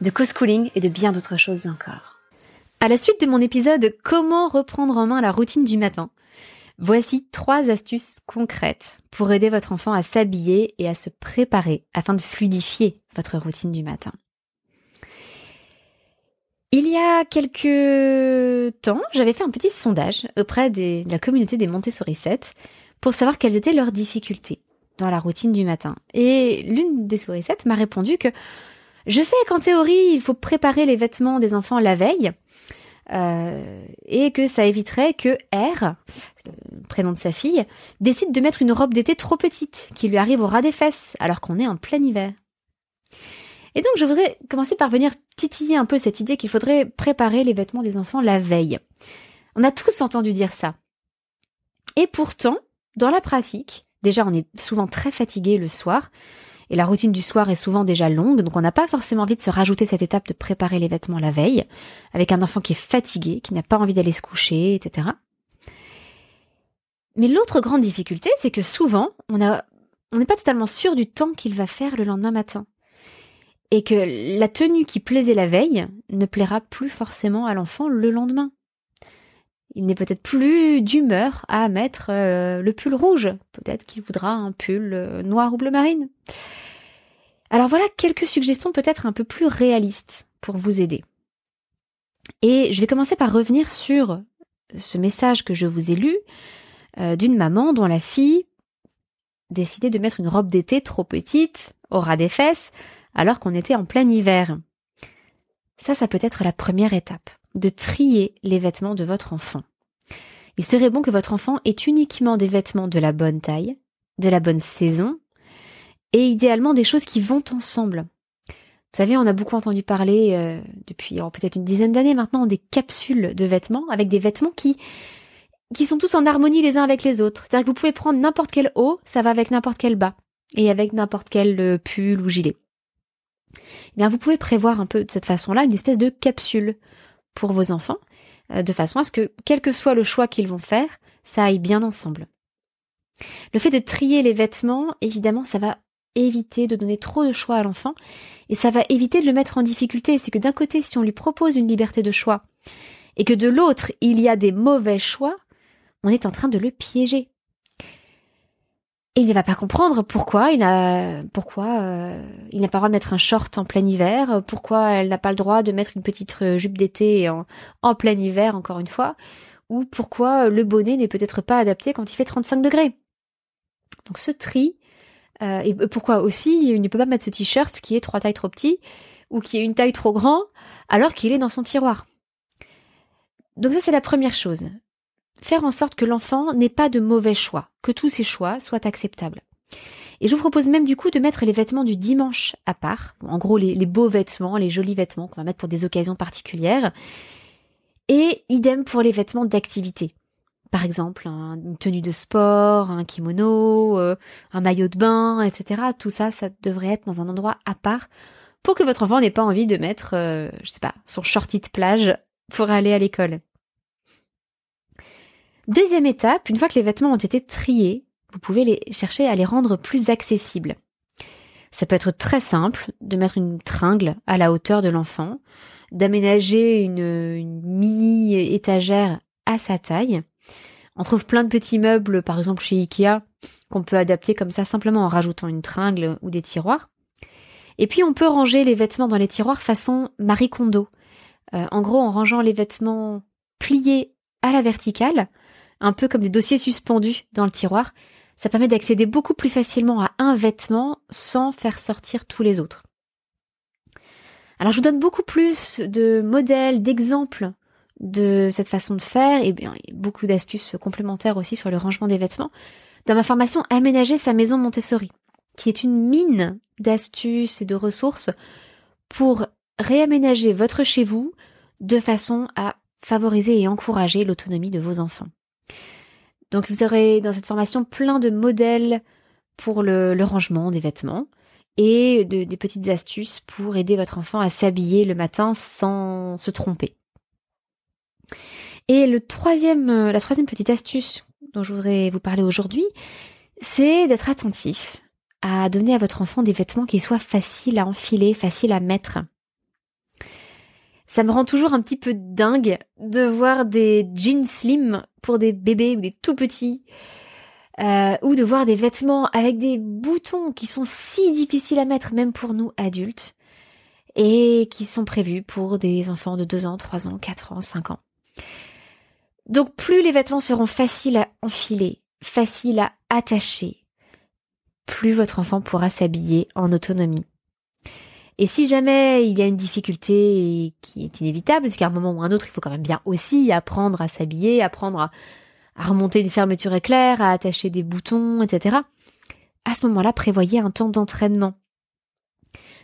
de co-schooling et de bien d'autres choses encore. À la suite de mon épisode Comment reprendre en main la routine du matin, voici trois astuces concrètes pour aider votre enfant à s'habiller et à se préparer afin de fluidifier votre routine du matin. Il y a quelques temps, j'avais fait un petit sondage auprès de la communauté des Montessori 7 pour savoir quelles étaient leurs difficultés dans la routine du matin. Et l'une des souris m'a répondu que je sais qu'en théorie, il faut préparer les vêtements des enfants la veille, euh, et que ça éviterait que R, prénom de sa fille, décide de mettre une robe d'été trop petite, qui lui arrive au ras des fesses, alors qu'on est en plein hiver. Et donc, je voudrais commencer par venir titiller un peu cette idée qu'il faudrait préparer les vêtements des enfants la veille. On a tous entendu dire ça. Et pourtant, dans la pratique, déjà, on est souvent très fatigué le soir, et la routine du soir est souvent déjà longue, donc on n'a pas forcément envie de se rajouter cette étape de préparer les vêtements la veille, avec un enfant qui est fatigué, qui n'a pas envie d'aller se coucher, etc. Mais l'autre grande difficulté, c'est que souvent, on on n'est pas totalement sûr du temps qu'il va faire le lendemain matin et que la tenue qui plaisait la veille ne plaira plus forcément à l'enfant le lendemain. Il n'est peut-être plus d'humeur à mettre euh, le pull rouge. Peut-être qu'il voudra un pull euh, noir ou bleu marine. Alors voilà quelques suggestions peut-être un peu plus réalistes pour vous aider. Et je vais commencer par revenir sur ce message que je vous ai lu euh, d'une maman dont la fille décidait de mettre une robe d'été trop petite, au ras des fesses, alors qu'on était en plein hiver. Ça, ça peut être la première étape, de trier les vêtements de votre enfant. Il serait bon que votre enfant ait uniquement des vêtements de la bonne taille, de la bonne saison, et idéalement des choses qui vont ensemble. Vous savez, on a beaucoup entendu parler euh, depuis oh, peut-être une dizaine d'années maintenant des capsules de vêtements avec des vêtements qui qui sont tous en harmonie les uns avec les autres. C'est-à-dire que vous pouvez prendre n'importe quel haut, ça va avec n'importe quel bas et avec n'importe quel euh, pull ou gilet. Eh bien, vous pouvez prévoir un peu de cette façon-là une espèce de capsule pour vos enfants, euh, de façon à ce que, quel que soit le choix qu'ils vont faire, ça aille bien ensemble. Le fait de trier les vêtements, évidemment, ça va éviter de donner trop de choix à l'enfant et ça va éviter de le mettre en difficulté. C'est que d'un côté, si on lui propose une liberté de choix et que de l'autre, il y a des mauvais choix, on est en train de le piéger. Il ne va pas comprendre pourquoi il a pourquoi euh, il n'a pas le droit de mettre un short en plein hiver, pourquoi elle n'a pas le droit de mettre une petite euh, jupe d'été en, en plein hiver encore une fois, ou pourquoi le bonnet n'est peut-être pas adapté quand il fait 35 degrés. Donc ce tri, euh, et pourquoi aussi il ne peut pas mettre ce t-shirt qui est trois tailles trop petit ou qui est une taille trop grand alors qu'il est dans son tiroir. Donc ça c'est la première chose faire en sorte que l'enfant n'ait pas de mauvais choix, que tous ses choix soient acceptables. Et je vous propose même du coup de mettre les vêtements du dimanche à part, en gros les, beaux vêtements, les jolis vêtements qu'on va mettre pour des occasions particulières, et idem pour les vêtements d'activité. Par exemple, une tenue de sport, un kimono, euh, un maillot de bain, etc. Tout ça, ça devrait être dans un endroit à part pour que votre enfant n'ait pas envie de mettre, euh, je sais pas, son shorty de plage pour aller à l'école. Deuxième étape, une fois que les vêtements ont été triés, vous pouvez les chercher à les rendre plus accessibles. Ça peut être très simple de mettre une tringle à la hauteur de l'enfant, d'aménager une, mini étagère à sa taille. On trouve plein de petits meubles, par exemple chez Ikea, qu'on peut adapter comme ça simplement en rajoutant une tringle ou des tiroirs. Et puis on peut ranger les vêtements dans les tiroirs façon Marie Kondo. Euh, en gros, en rangeant les vêtements pliés à la verticale, un peu comme des dossiers suspendus dans le tiroir. Ça permet d'accéder beaucoup plus facilement à un vêtement sans faire sortir tous les autres. Alors je vous donne beaucoup plus de modèles, d'exemples de cette façon de faire et bien beaucoup d'astuces complémentaires aussi sur le rangement des vêtements dans ma formation Aménager sa maison Montessori, qui est une mine d'astuces et de ressources pour réaménager votre chez vous de façon à favoriser et encourager l'autonomie de vos enfants. Donc vous aurez dans cette formation plein de modèles pour le, rangement des vêtements et des petites astuces pour aider votre enfant à s'habiller le matin sans se tromper. Et le troisième, euh, la troisième petite astuce dont je voudrais vous parler aujourd'hui, c'est d'être attentif à donner à votre enfant des vêtements qui soient faciles à enfiler, faciles à mettre ça me rend toujours un petit peu dingue de voir des jeans slim pour des bébés ou des tout petits, euh, ou de voir des vêtements avec des boutons qui sont si difficiles à mettre même pour nous adultes, et qui sont prévus pour des enfants de 2 ans, 3 ans, 4 ans, 5 ans. Donc plus les vêtements seront faciles à enfiler, faciles à attacher, plus votre enfant pourra s'habiller en autonomie. Et si jamais il y a une difficulté qui est inévitable, c'est qu'à un moment ou un autre, il faut quand même bien aussi apprendre à s'habiller, apprendre à, remonter des fermetures éclairs, à attacher des boutons, etc. À ce moment-là, prévoyez un temps d'entraînement.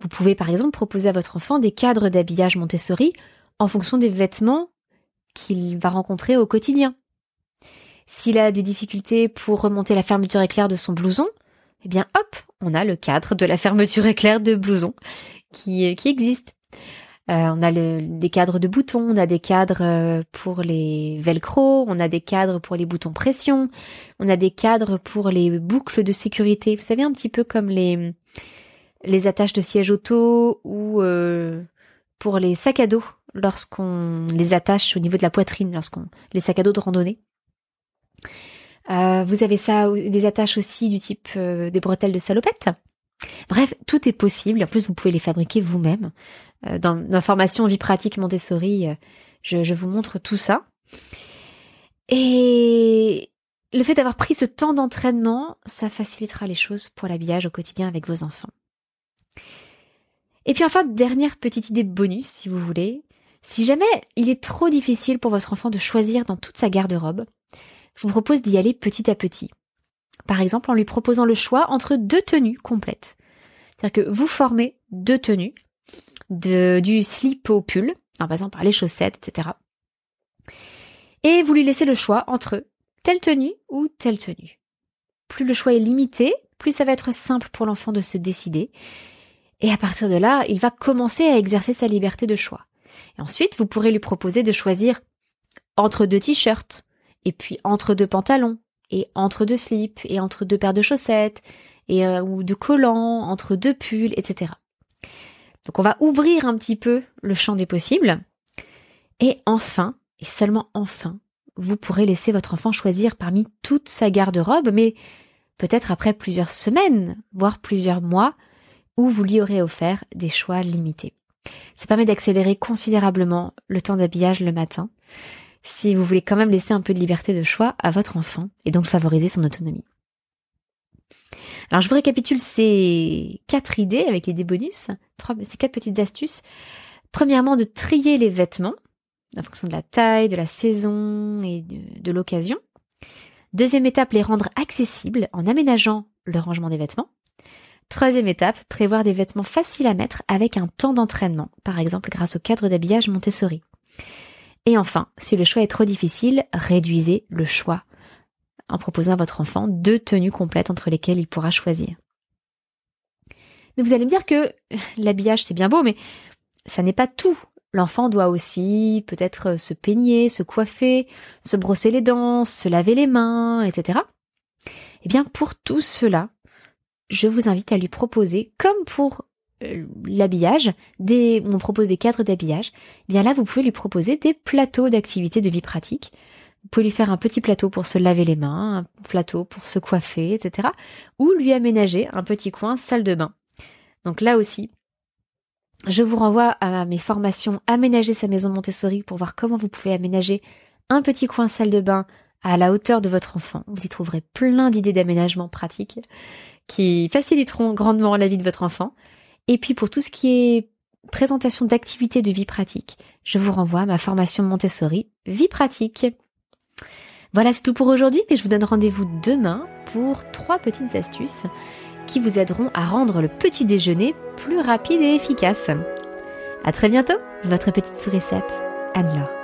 Vous pouvez par exemple proposer à votre enfant des cadres d'habillage Montessori en fonction des vêtements qu'il va rencontrer au quotidien. S'il a des difficultés pour remonter la fermeture éclair de son blouson, eh bien hop, on a le cadre de la fermeture éclair de blouson qui, qui existe. Euh, on a des cadres de boutons, on a des cadres euh, pour les velcro, on a des cadres pour les boutons pression, on a des cadres pour les boucles de sécurité. Vous savez un petit peu comme les attaches de siège auto ou euh, pour les sacs à dos lorsqu'on les attache au niveau de la poitrine, lorsqu'on les sacs à dos de randonnée. vous avez ça, des attaches aussi du type des bretelles de salopette. Bref, tout est possible. En plus, vous pouvez les fabriquer vous-même. Euh, dans formation Vie pratique Montessori, euh, je, vous montre tout ça. Et le fait d'avoir pris ce temps d'entraînement, ça facilitera les choses pour l'habillage au quotidien avec vos enfants. Et puis enfin, dernière petite idée bonus, si vous voulez. Si jamais il est trop difficile pour votre enfant de choisir dans toute sa garde-robe, je vous propose d'y aller petit à petit. Par exemple, en lui proposant le choix entre deux tenues complètes. C'est-à-dire que vous formez deux tenues, de, du slip au pull, en passant par les chaussettes, etc. Et vous lui laissez le choix entre telle tenue ou telle tenue. Plus le choix est limité, plus ça va être simple pour l'enfant de se décider. Et à partir de là, il va commencer à exercer sa liberté de choix. Et ensuite, vous pourrez lui proposer de choisir entre deux t-shirts, et puis entre deux pantalons, et entre deux slips, et entre deux paires de chaussettes, et euh, ou de collants, entre deux pulls, etc. Donc on va ouvrir un petit peu le champ des possibles. Et enfin, et seulement enfin, vous pourrez laisser votre enfant choisir parmi toute sa garde-robe, mais peut-être après plusieurs semaines, voire plusieurs mois, où vous lui aurez offert des choix limités. Ça permet d'accélérer considérablement le temps d'habillage le matin, si vous voulez quand même laisser un peu de liberté de choix à votre enfant et donc favoriser son autonomie. Alors je vous récapitule ces quatre idées avec les bonus, ces quatre petites astuces. Premièrement, de trier les vêtements en fonction de la taille, de la saison et de l'occasion. Deuxième étape, les rendre accessibles en aménageant le rangement des vêtements. Troisième étape, prévoir des vêtements faciles à mettre avec un temps d'entraînement, par exemple grâce au cadre d'habillage Montessori. Et enfin, si le choix est trop difficile, réduisez le choix en proposant à votre enfant deux tenues complètes entre lesquelles il pourra choisir. Mais vous allez me dire que l'habillage c'est bien beau, mais ça n'est pas tout. L'enfant doit aussi peut-être se peigner, se coiffer, se brosser les dents, se laver les mains, etc. Eh bien, pour tout cela, je vous invite à lui proposer, comme pour l'habillage, des, on propose des cadres d'habillage, eh bien là, vous pouvez lui proposer des plateaux d'activités de vie pratique. Vous pouvez lui faire un petit plateau pour se laver les mains, un plateau pour se coiffer, etc. Ou lui aménager un petit coin salle de bain. Donc là aussi, je vous renvoie à mes formations Aménager sa maison Montessori pour voir comment vous pouvez aménager un petit coin salle de bain à la hauteur de votre enfant. Vous y trouverez plein d'idées d'aménagement pratiques qui faciliteront grandement la vie de votre enfant. Et puis pour tout ce qui est présentation d'activités de vie pratique, je vous renvoie à ma formation Montessori Vie pratique. Voilà, c'est tout pour aujourd'hui, mais je vous donne rendez-vous demain pour trois petites astuces qui vous aideront à rendre le petit déjeuner plus rapide et efficace. À très bientôt, votre petite sourisette, Anne-Laure.